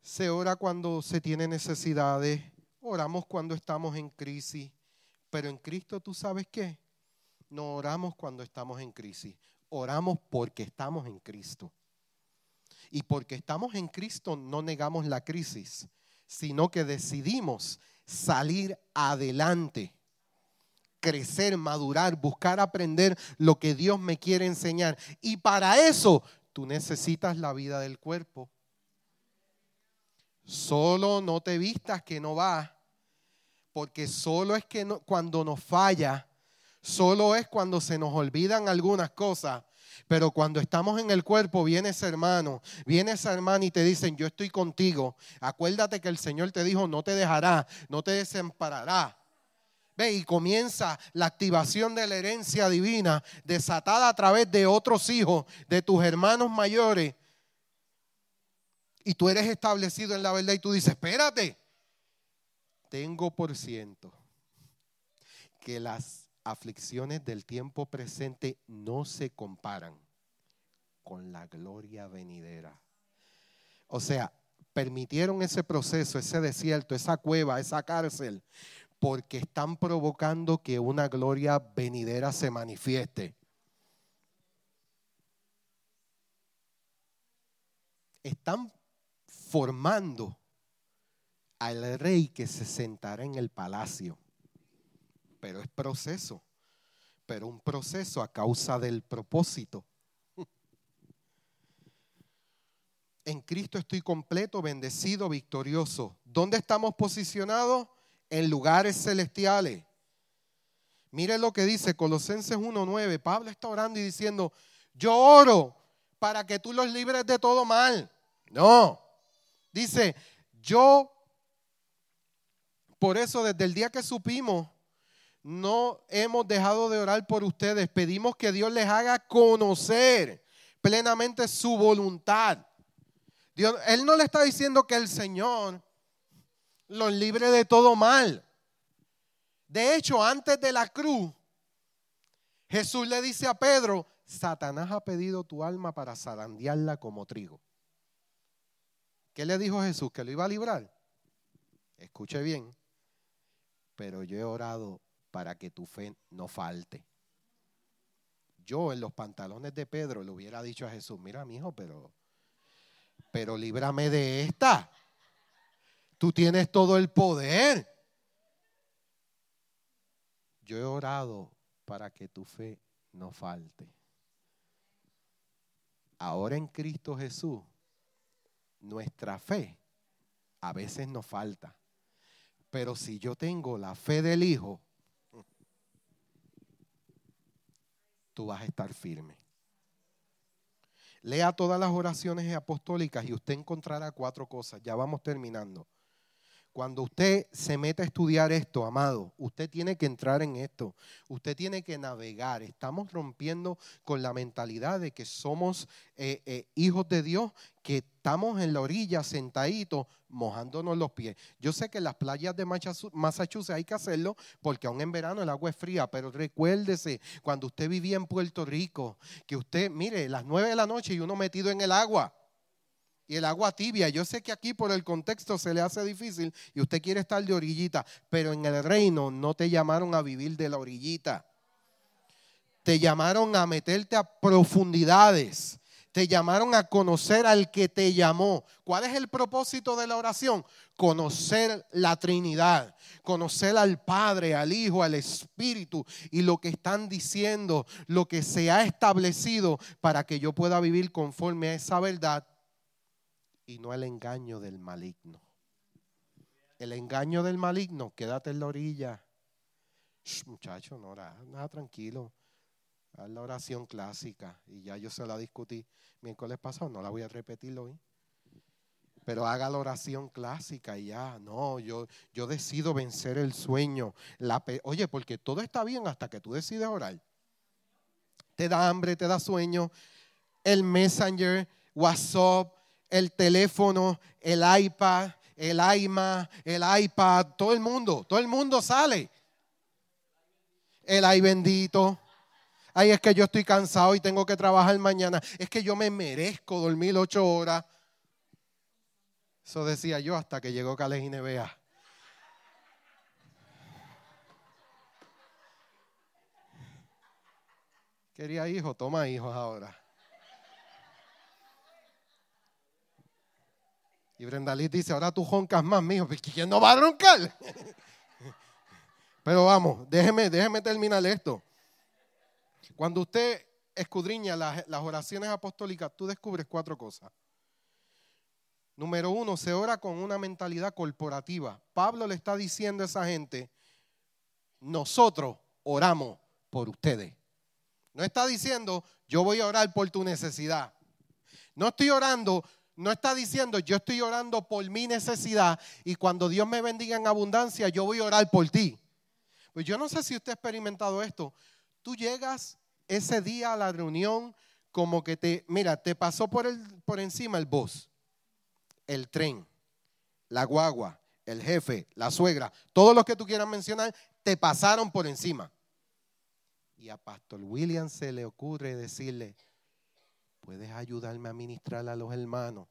[SPEAKER 1] Se ora cuando se tiene necesidades, oramos cuando estamos en crisis, pero en Cristo tú sabes qué? No oramos cuando estamos en crisis, oramos porque estamos en Cristo. Y porque estamos en Cristo no negamos la crisis, sino que decidimos salir adelante crecer, madurar, buscar aprender lo que Dios me quiere enseñar. Y para eso tú necesitas la vida del cuerpo. Solo no te vistas que no va, porque solo es que cuando nos falla, solo es cuando se nos olvidan algunas cosas. Pero cuando estamos en el cuerpo, viene ese hermano, viene esa hermana y te dicen, yo estoy contigo. Acuérdate que el Señor te dijo, no te dejará, no te desamparará. Y comienza la activación de la herencia divina desatada a través de otros hijos, de tus hermanos mayores. Y tú eres establecido en la verdad y tú dices, espérate, tengo por ciento que las aflicciones del tiempo presente no se comparan con la gloria venidera. O sea, permitieron ese proceso, ese desierto, esa cueva, esa cárcel, porque están provocando que una gloria venidera se manifieste. Están formando al rey que se sentará en el palacio. Pero es proceso, pero un proceso a causa del propósito. En Cristo estoy completo, bendecido, victorioso. ¿Dónde estamos posicionados? En lugares celestiales. Mire lo que dice Colosenses 1.9. Pablo está orando y diciendo, yo oro para que tú los libres de todo mal. No. Dice, yo, por eso desde el día que supimos, no hemos dejado de orar por ustedes. Pedimos que Dios les haga conocer plenamente su voluntad. Dios, él no le está diciendo que el Señor los libre de todo mal. De hecho, antes de la cruz, Jesús le dice a Pedro, Satanás ha pedido tu alma para zarandearla como trigo. ¿Qué le dijo Jesús? ¿Que lo iba a librar? Escuche bien, pero yo he orado para que tu fe no falte. Yo en los pantalones de Pedro le hubiera dicho a Jesús, mira mi hijo, pero, pero líbrame de esta. Tú tienes todo el poder. Yo he orado para que tu fe no falte. Ahora en Cristo Jesús, nuestra fe a veces nos falta. Pero si yo tengo la fe del Hijo, tú vas a estar firme. Lea todas las oraciones apostólicas y usted encontrará cuatro cosas. Ya vamos terminando. Cuando usted se mete a estudiar esto, amado, usted tiene que entrar en esto. Usted tiene que navegar. Estamos rompiendo con la mentalidad de que somos eh, eh, hijos de Dios, que estamos en la orilla sentaditos mojándonos los pies. Yo sé que en las playas de Massachusetts hay que hacerlo porque aún en verano el agua es fría, pero recuérdese cuando usted vivía en Puerto Rico, que usted, mire, las nueve de la noche y uno metido en el agua y el agua tibia. Yo sé que aquí por el contexto se le hace difícil y usted quiere estar de orillita, pero en el reino no te llamaron a vivir de la orillita. Te llamaron a meterte a profundidades. Te llamaron a conocer al que te llamó. ¿Cuál es el propósito de la oración? Conocer la Trinidad, conocer al Padre, al Hijo, al Espíritu y lo que están diciendo, lo que se ha establecido para que yo pueda vivir conforme a esa verdad y no el engaño del maligno. El engaño del maligno, quédate en la orilla. muchacho, no, nada tranquilo. Haz la oración clásica y ya yo se la discutí miércoles pasado, no la voy a repetir hoy. Pero haga la oración clásica y ya, no, yo, yo decido vencer el sueño. La, oye, porque todo está bien hasta que tú decides orar. Te da hambre, te da sueño. El Messenger, WhatsApp, el teléfono, el iPad, el iMac, el iPad, todo el mundo, todo el mundo sale. El ay bendito. Ay, es que yo estoy cansado y tengo que trabajar mañana. Es que yo me merezco dormir ocho horas. Eso decía yo hasta que llegó Cales Nevea. Quería hijos, toma hijos ahora. Y Brenda dice, ahora tú joncas más, mijo. ¿Quién no va a roncar? Pero vamos, déjeme, déjeme terminar esto. Cuando usted escudriña las, las oraciones apostólicas, tú descubres cuatro cosas. Número uno, se ora con una mentalidad corporativa. Pablo le está diciendo a esa gente, nosotros oramos por ustedes. No está diciendo, yo voy a orar por tu necesidad. No estoy orando, no está diciendo, yo estoy orando por mi necesidad y cuando Dios me bendiga en abundancia, yo voy a orar por ti. Pues yo no sé si usted ha experimentado esto. Tú llegas ese día a la reunión como que te, mira, te pasó por, el, por encima el bus, el tren, la guagua, el jefe, la suegra, todos los que tú quieras mencionar, te pasaron por encima. Y a Pastor William se le ocurre decirle, ¿puedes ayudarme a ministrar a los hermanos?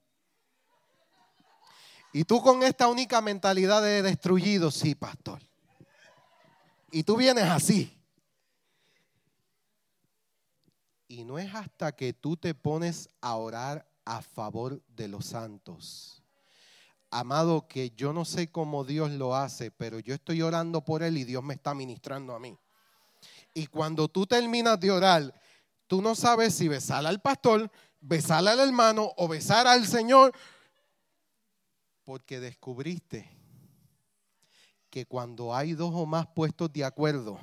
[SPEAKER 1] Y tú con esta única mentalidad de destruido, sí, pastor. Y tú vienes así. Y no es hasta que tú te pones a orar a favor de los santos. Amado, que yo no sé cómo Dios lo hace, pero yo estoy orando por Él y Dios me está ministrando a mí. Y cuando tú terminas de orar, tú no sabes si besar al pastor, besar al hermano o besar al Señor, porque descubriste que cuando hay dos o más puestos de acuerdo,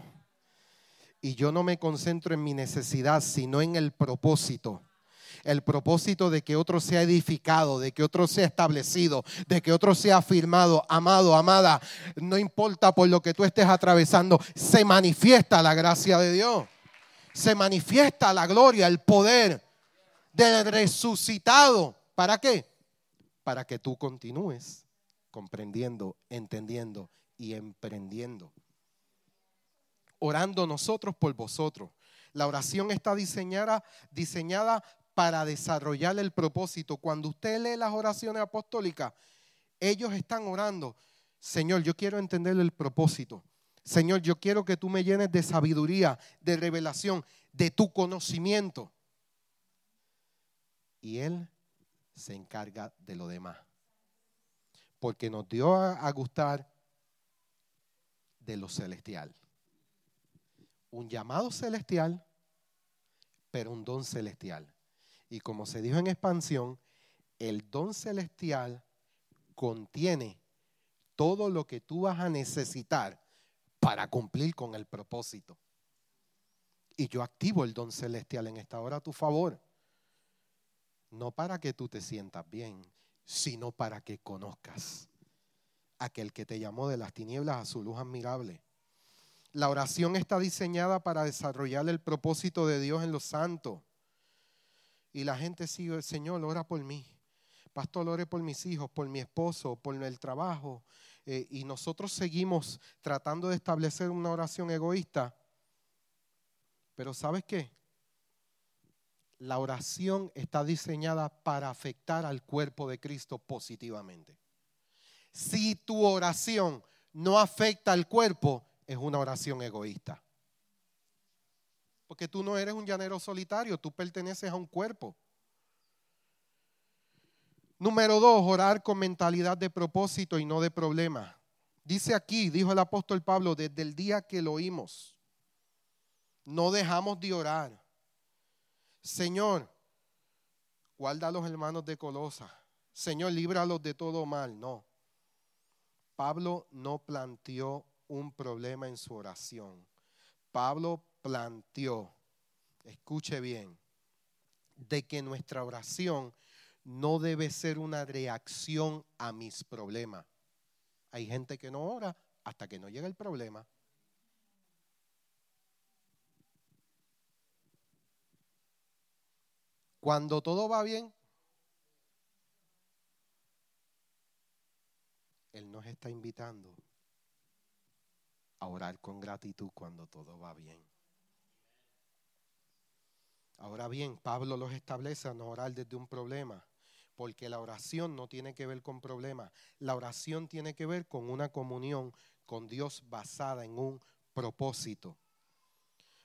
[SPEAKER 1] y yo no me concentro en mi necesidad, sino en el propósito, el propósito de que otro sea edificado, de que otro sea establecido, de que otro sea afirmado, amado, amada, no importa por lo que tú estés atravesando, se manifiesta la gracia de Dios se manifiesta la gloria, el poder del resucitado. ¿Para qué? Para que tú continúes comprendiendo, entendiendo y emprendiendo. Orando nosotros por vosotros. La oración está diseñada, diseñada para desarrollar el propósito. Cuando usted lee las oraciones apostólicas, ellos están orando. Señor, yo quiero entender el propósito. Señor, yo quiero que tú me llenes de sabiduría, de revelación, de tu conocimiento. Y Él se encarga de lo demás. Porque nos dio a, gustar de lo celestial. Un llamado celestial, pero un don celestial. Y como se dijo en expansión, el don celestial contiene todo lo que tú vas a necesitar para cumplir con el propósito. Y yo activo el don celestial en esta hora a tu favor. No para que tú te sientas bien, sino para que conozcas aquel que te llamó de las tinieblas a su luz admirable. La oración está diseñada para desarrollar el propósito de Dios en los santos. Y la gente sigue, Señor, ora por mí. Pastor, ore por mis hijos, por mi esposo, por el trabajo. Eh, y nosotros seguimos tratando de establecer una oración egoísta. Pero ¿sabes qué? La oración está diseñada para afectar al cuerpo de Cristo positivamente. Si tu oración no afecta al cuerpo, es una oración egoísta. Porque tú no eres un llanero solitario, tú perteneces a un cuerpo. Número dos, orar con mentalidad de propósito y no de problema. Dice aquí, dijo el apóstol Pablo, desde el día que lo oímos, no dejamos de orar. Señor, guarda a los hermanos de Colosa. Señor, líbralos de todo mal. No. Pablo no planteó un problema en su oración. Pablo planteó, escuche bien, de que nuestra oración no debe ser una reacción a mis problemas. Hay gente que no ora hasta que no llega el problema. Cuando todo va bien, Él nos está invitando a orar con gratitud cuando todo va bien. Ahora bien, Pablo los establece a no orar desde un problema, porque la oración no tiene que ver con problemas, la oración tiene que ver con una comunión con Dios basada en un propósito.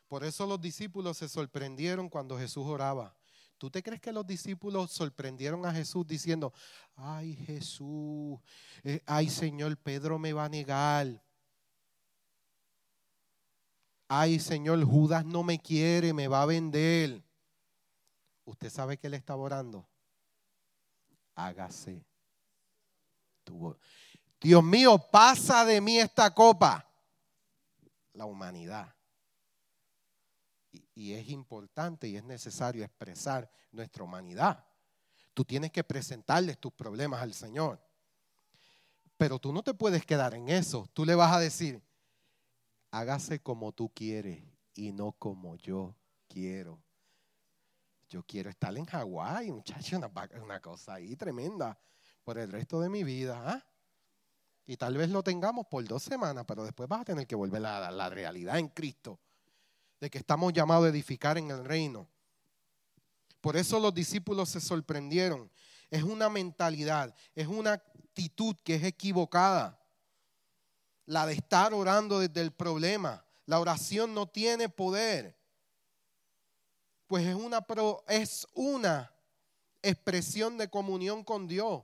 [SPEAKER 1] Por eso los discípulos se sorprendieron cuando Jesús oraba. ¿Tú te crees que los discípulos sorprendieron a Jesús diciendo, ay Jesús, eh, ay Señor, Pedro me va a negar? Ay Señor, Judas no me quiere, me va a vender. ¿Usted sabe que él estaba orando? Hágase tu Dios mío, pasa de mí esta copa. La humanidad. Y, es importante y es necesario expresar nuestra humanidad. Tú tienes que presentarles tus problemas al Señor. Pero tú no te puedes quedar en eso. Tú le vas a decir, hágase como tú quieres y no como yo quiero. Yo quiero estar en Hawái, muchacho, una, una, cosa ahí tremenda por el resto de mi vida. ¿ah? Y tal vez lo tengamos por dos semanas, pero después vas a tener que volver a la realidad en Cristo, de que estamos llamados a edificar en el reino. Por eso los discípulos se sorprendieron. Es una mentalidad, es una actitud que es equivocada. La de estar orando desde el problema. La oración no tiene poder pues es una, es una expresión de comunión con Dios.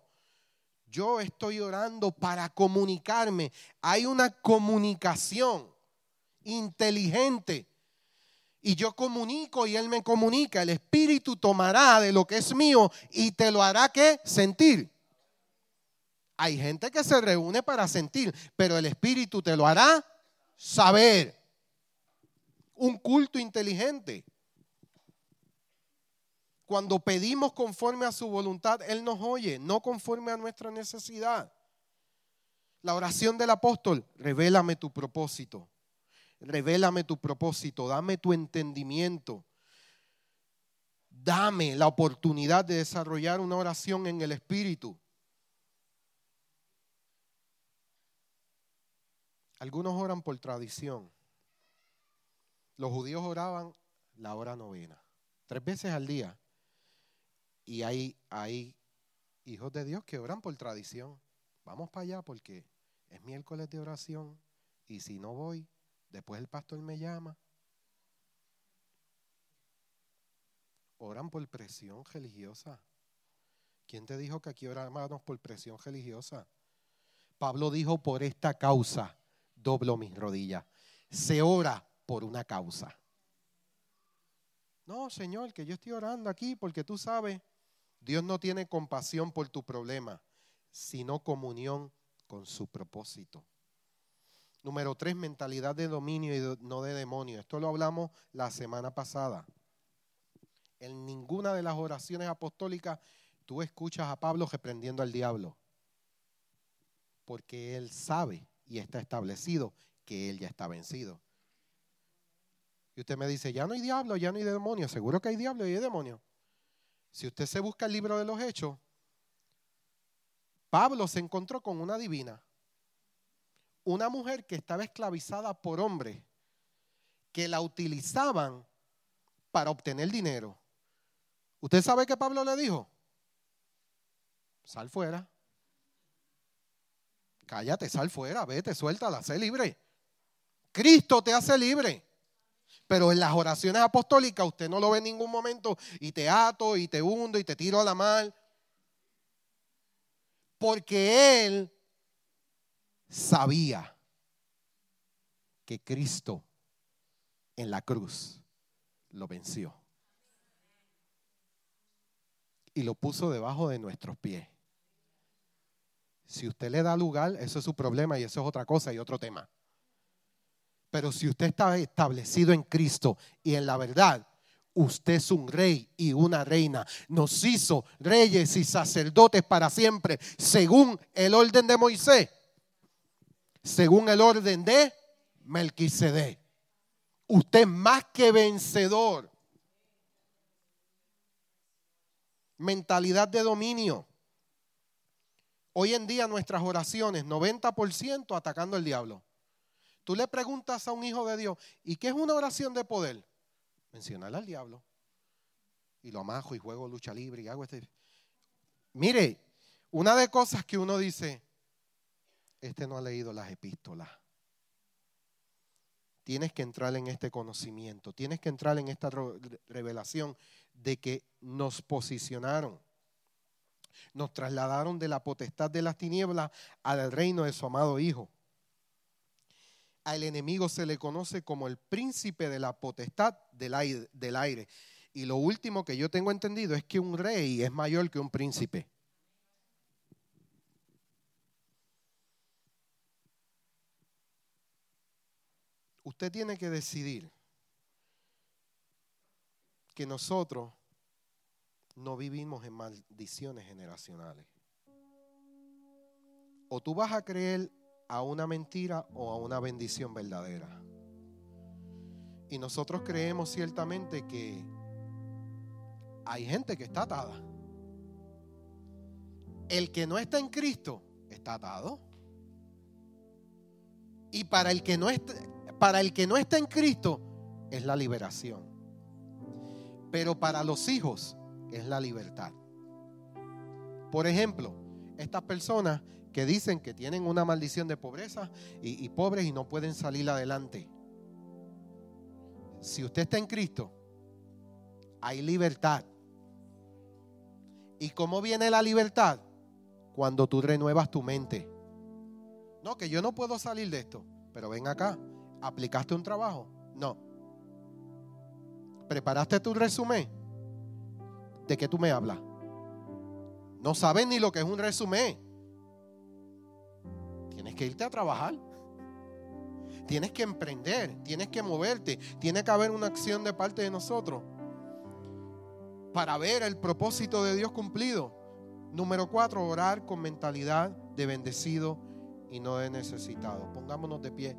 [SPEAKER 1] Yo estoy orando para comunicarme. Hay una comunicación inteligente. Y yo comunico y Él me comunica. El Espíritu tomará de lo que es mío y te lo hará que sentir. Hay gente que se reúne para sentir, pero el Espíritu te lo hará saber. Un culto inteligente. Cuando pedimos conforme a su voluntad, Él nos oye, no conforme a nuestra necesidad. La oración del apóstol, revélame tu propósito, revélame tu propósito, dame tu entendimiento. Dame la oportunidad de desarrollar una oración en el Espíritu. Algunos oran por tradición. Los judíos oraban la hora novena, tres veces al día. Y hay, hay hijos de Dios que oran por tradición. Vamos para allá porque es miércoles de oración y si no voy, después el pastor me llama. Oran por presión religiosa. ¿Quién te dijo que aquí oramos por presión religiosa? Pablo dijo, por esta causa doblo mis rodillas. Se ora por una causa. No, Señor, que yo estoy orando aquí porque tú sabes, Dios no tiene compasión por tu problema, sino comunión con su propósito. Número tres, mentalidad de dominio y no de demonio. Esto lo hablamos la semana pasada. En ninguna de las oraciones apostólicas tú escuchas a Pablo reprendiendo al diablo. Porque él sabe y está establecido que él ya está vencido. Y usted me dice, ya no hay diablo, ya no hay demonio. Seguro que hay diablo y hay demonio. Si usted se busca el libro de los hechos, Pablo se encontró con una divina, una mujer que estaba esclavizada por hombres que la utilizaban para obtener dinero. ¿Usted sabe qué Pablo le dijo? Sal fuera. Cállate, sal fuera, vete, suéltala, sé libre. Cristo te hace libre. Pero en las oraciones apostólicas usted no lo ve en ningún momento y te ato y te hundo y te tiro a la mar. Porque él sabía que Cristo en la cruz lo venció. Y lo puso debajo de nuestros pies. Si usted le da lugar, eso es su problema y eso es otra cosa y otro tema. Pero si usted está establecido en Cristo y en la verdad, usted es un rey y una reina. Nos hizo reyes y sacerdotes para siempre, según el orden de Moisés, según el orden de Melquisedec. Usted es más que vencedor. Mentalidad de dominio. Hoy en día nuestras oraciones, 90% atacando al diablo. Tú le preguntas a un hijo de Dios, ¿y qué es una oración de poder? Mencionar al diablo. Y lo amajo y juego lucha libre y hago este. Mire, una de cosas que uno dice, este no ha leído las epístolas. Tienes que entrar en este conocimiento, tienes que entrar en esta revelación de que nos posicionaron nos trasladaron de la potestad de las tinieblas al reino de su amado Hijo. Al enemigo se le conoce como el príncipe de la potestad del aire, del aire. Y lo último que yo tengo entendido es que un rey es mayor que un príncipe. Usted tiene que decidir que nosotros no vivimos en maldiciones generacionales. O tú vas a creer a una mentira o a una bendición verdadera. Y nosotros creemos ciertamente que hay gente que está atada. El que no está en Cristo está atado. Y para el que no está, para el que no está en Cristo es la liberación. Pero para los hijos es la libertad. Por ejemplo, estas personas que dicen que tienen una maldición de pobreza y, pobres y no pueden salir adelante. Si usted está en Cristo, hay libertad. ¿Y cómo viene la libertad? Cuando tú renuevas tu mente. No, que yo no puedo salir de esto, pero ven acá, ¿aplicaste un trabajo? No. ¿Preparaste tu resumen? ¿De qué tú me hablas? No sabes ni lo que es un resumen. Tienes que irte a trabajar. Tienes que emprender, tienes que moverte, tiene que haber una acción de parte de nosotros para ver el propósito de Dios cumplido. Número cuatro, orar con mentalidad de bendecido y no de necesitado. Pongámonos de pie.